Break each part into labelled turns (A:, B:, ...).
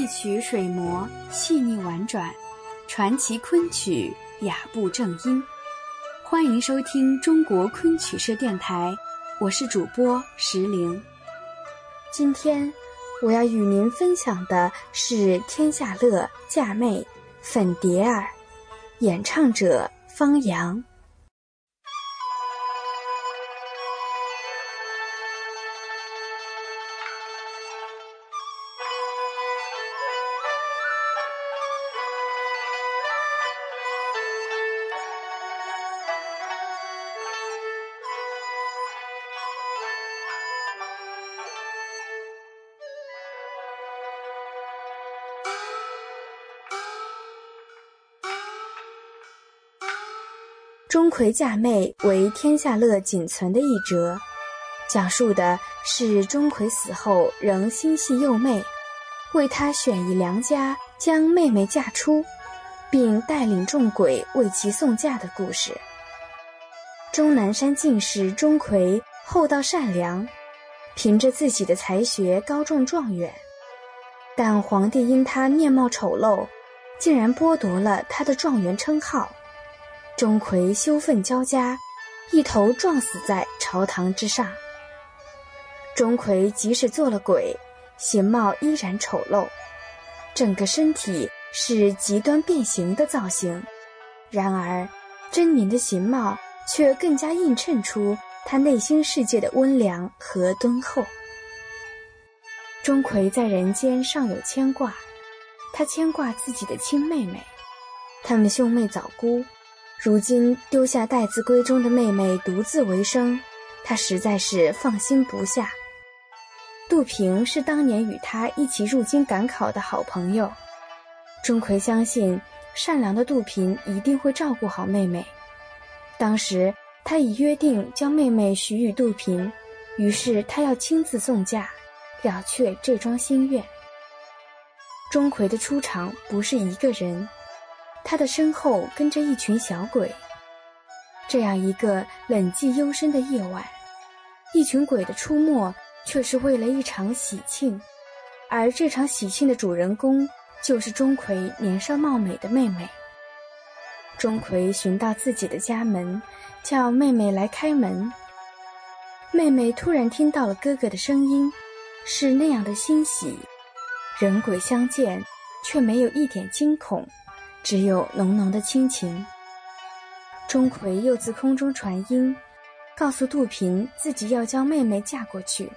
A: 一曲水磨细腻婉转，传奇昆曲雅步正音。欢迎收听中国昆曲社电台，我是主播石玲。今天我要与您分享的是《天下乐》嫁妹粉蝶儿，演唱者方洋。钟馗嫁妹为《天下乐》仅存的一折，讲述的是钟馗死后仍心系幼妹，为他选一良家将妹妹嫁出，并带领众鬼为其送嫁的故事。终南山进士钟馗厚道善良，凭着自己的才学高中状元，但皇帝因他面貌丑陋，竟然剥夺了他的状元称号。钟馗羞愤交加，一头撞死在朝堂之上。钟馗即使做了鬼，形貌依然丑陋，整个身体是极端变形的造型。然而，狰狞的形貌却更加映衬出他内心世界的温良和敦厚。钟馗在人间尚有牵挂，他牵挂自己的亲妹妹，他们兄妹早孤。如今丢下待字闺中的妹妹独自为生，他实在是放心不下。杜平是当年与他一起入京赶考的好朋友，钟馗相信善良的杜平一定会照顾好妹妹。当时他已约定将妹妹许与杜平，于是他要亲自送嫁，了却这桩心愿。钟馗的出场不是一个人。他的身后跟着一群小鬼。这样一个冷寂幽深的夜晚，一群鬼的出没却是为了一场喜庆，而这场喜庆的主人公就是钟馗年少貌美的妹妹。钟馗寻到自己的家门，叫妹妹来开门。妹妹突然听到了哥哥的声音，是那样的欣喜，人鬼相见，却没有一点惊恐。只有浓浓的亲情。钟馗又自空中传音，告诉杜平自己要将妹妹嫁过去。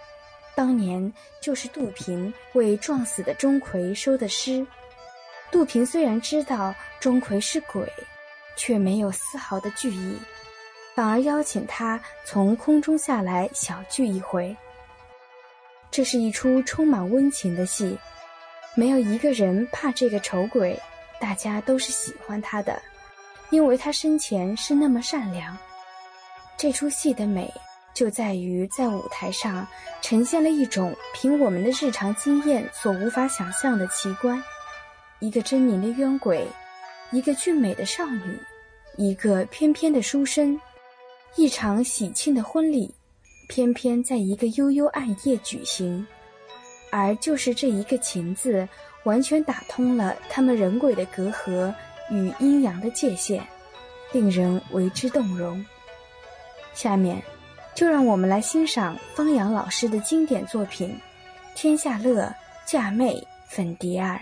A: 当年就是杜平为撞死的钟馗收的尸。杜平虽然知道钟馗是鬼，却没有丝毫的惧意，反而邀请他从空中下来小聚一回。这是一出充满温情的戏，没有一个人怕这个丑鬼。大家都是喜欢他的，因为他生前是那么善良。这出戏的美就在于在舞台上呈现了一种凭我们的日常经验所无法想象的奇观：一个狰狞的冤鬼，一个俊美的少女，一个翩翩的书生，一场喜庆的婚礼，偏偏在一个幽幽暗夜举行。而就是这一个“情”字。完全打通了他们人鬼的隔阂与阴阳的界限，令人为之动容。下面，就让我们来欣赏方洋老师的经典作品《天下乐·嫁妹粉蝶儿》。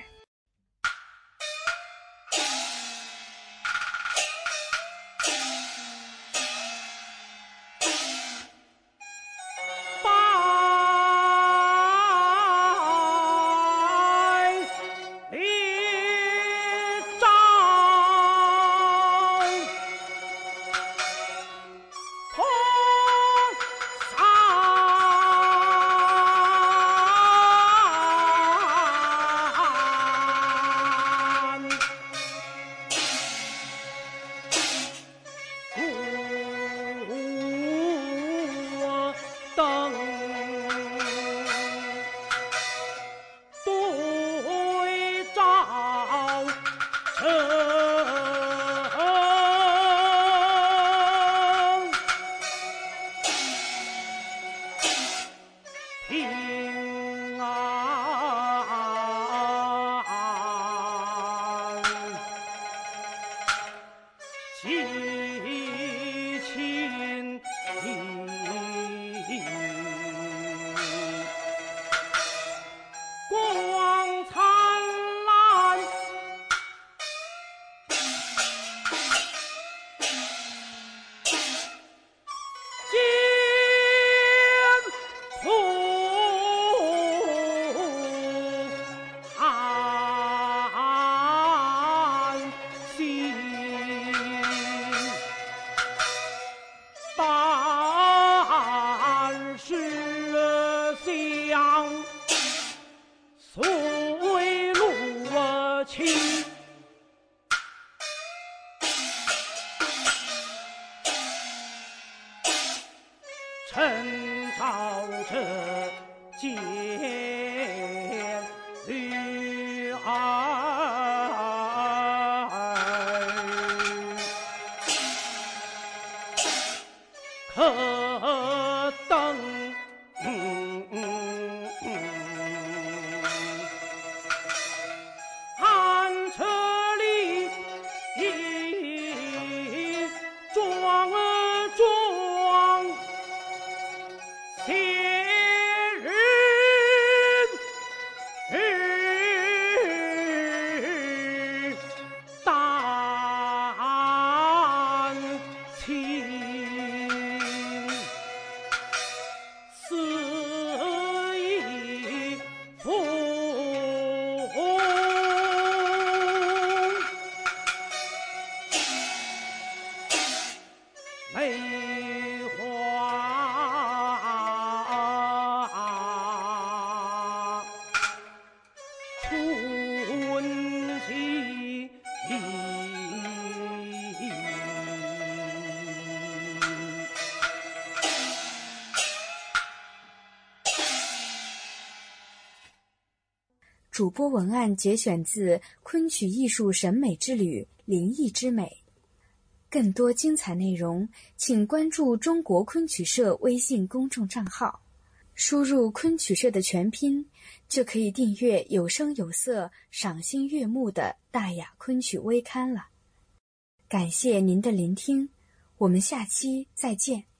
B: Bye. 清，趁朝这接
A: 主播文案节选自《昆曲艺术审美之旅：灵异之美》。更多精彩内容，请关注中国昆曲社微信公众账号，输入“昆曲社”的全拼，就可以订阅有声有色、赏心悦目的《大雅昆曲微刊》了。感谢您的聆听，我们下期再见。